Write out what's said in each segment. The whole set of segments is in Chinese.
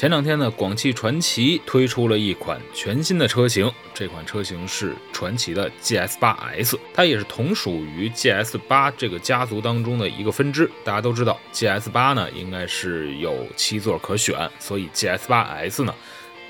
前两天呢，广汽传祺推出了一款全新的车型，这款车型是传祺的 GS 八 S，它也是同属于 GS 八这个家族当中的一个分支。大家都知道，GS 八呢应该是有七座可选，所以 GS 八 S 呢，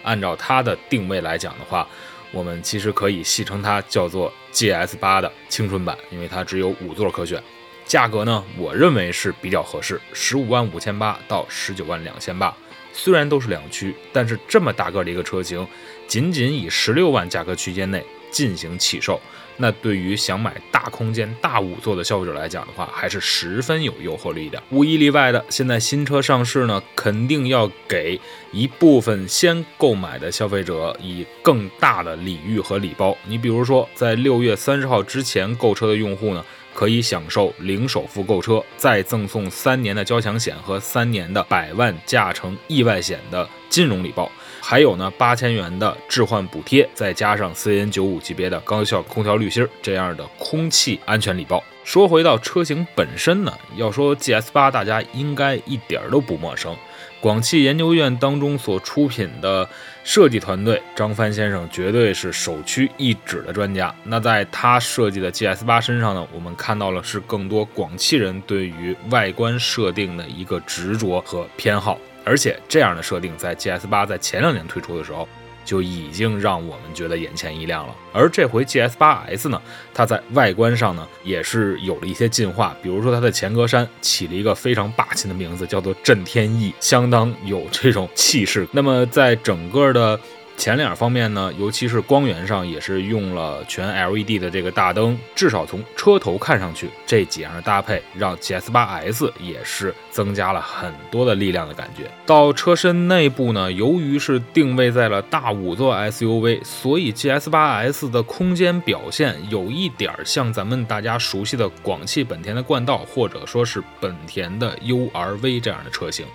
按照它的定位来讲的话，我们其实可以戏称它叫做 GS 八的青春版，因为它只有五座可选。价格呢，我认为是比较合适，十五万五千八到十九万两千八。虽然都是两驱，但是这么大个的一个车型，仅仅以十六万价格区间内进行起售，那对于想买大空间、大五座的消费者来讲的话，还是十分有诱惑力的。无一例外的，现在新车上市呢，肯定要给一部分先购买的消费者以更大的礼遇和礼包。你比如说，在六月三十号之前购车的用户呢？可以享受零首付购车，再赠送三年的交强险和三年的百万驾乘意外险的金融礼包，还有呢八千元的置换补贴，再加上 CN 九五级别的高效空调滤芯这样的空气安全礼包。说回到车型本身呢，要说 GS 八，大家应该一点都不陌生。广汽研究院当中所出品的设计团队，张帆先生绝对是首屈一指的专家。那在他设计的 GS 八身上呢，我们看到了是更多广汽人对于外观设定的一个执着和偏好，而且这样的设定在 GS 八在前两年推出的时候。就已经让我们觉得眼前一亮了。而这回 GS 八 S 呢，它在外观上呢也是有了一些进化，比如说它的前格栅起了一个非常霸气的名字，叫做震天翼，相当有这种气势。那么在整个的前脸方面呢，尤其是光源上，也是用了全 LED 的这个大灯，至少从车头看上去，这几样搭配让 GS8S 也是增加了很多的力量的感觉。到车身内部呢，由于是定位在了大五座 SUV，所以 GS8S 的空间表现有一点像咱们大家熟悉的广汽本田的冠道，或者说是本田的 URV 这样的车型。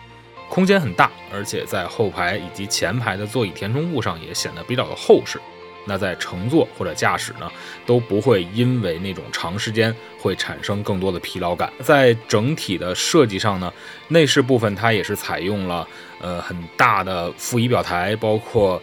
空间很大，而且在后排以及前排的座椅填充物上也显得比较的厚实。那在乘坐或者驾驶呢，都不会因为那种长时间会产生更多的疲劳感。在整体的设计上呢，内饰部分它也是采用了呃很大的副仪表台，包括。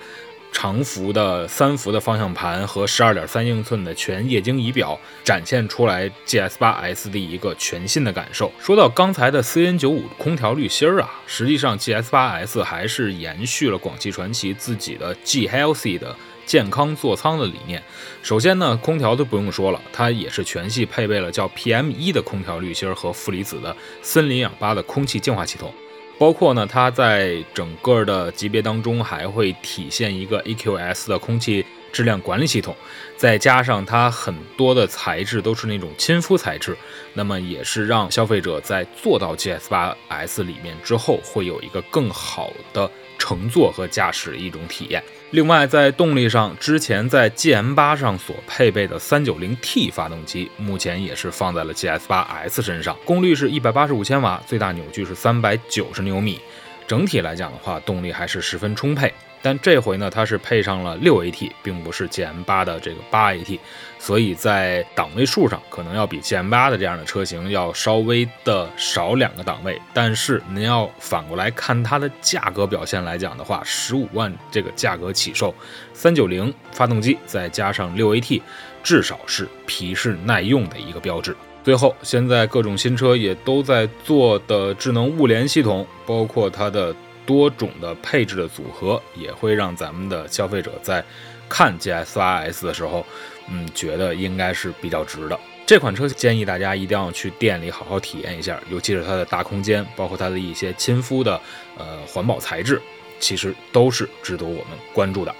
长幅的三幅的方向盘和十二点三英寸的全液晶仪表，展现出来 GS 八 S 的一个全新的感受。说到刚才的 CN 九五空调滤芯儿啊，实际上 GS 八 S 还是延续了广汽传祺自己的 G Healthy 的健康座舱的理念。首先呢，空调都不用说了，它也是全系配备了叫 PM 一的空调滤芯和负离子的森林氧吧的空气净化系统。包括呢，它在整个的级别当中还会体现一个 EQS 的空气质量管理系统，再加上它很多的材质都是那种亲肤材质，那么也是让消费者在坐到 GS8S 里面之后，会有一个更好的乘坐和驾驶一种体验。另外，在动力上，之前在 GM8 上所配备的 390T 发动机，目前也是放在了 GS8S 身上，功率是一百八十五千瓦，最大扭矩是三百九十牛米，整体来讲的话，动力还是十分充沛。但这回呢，它是配上了六 AT，并不是 GM 八的这个八 AT，所以在档位数上可能要比 GM 八的这样的车型要稍微的少两个档位。但是您要反过来看它的价格表现来讲的话，十五万这个价格起售，三九零发动机再加上六 AT，至少是皮实耐用的一个标志。最后，现在各种新车也都在做的智能物联系统，包括它的。多种的配置的组合也会让咱们的消费者在看 GSRS 的时候，嗯，觉得应该是比较值的。这款车建议大家一定要去店里好好体验一下，尤其是它的大空间，包括它的一些亲肤的呃环保材质，其实都是值得我们关注的。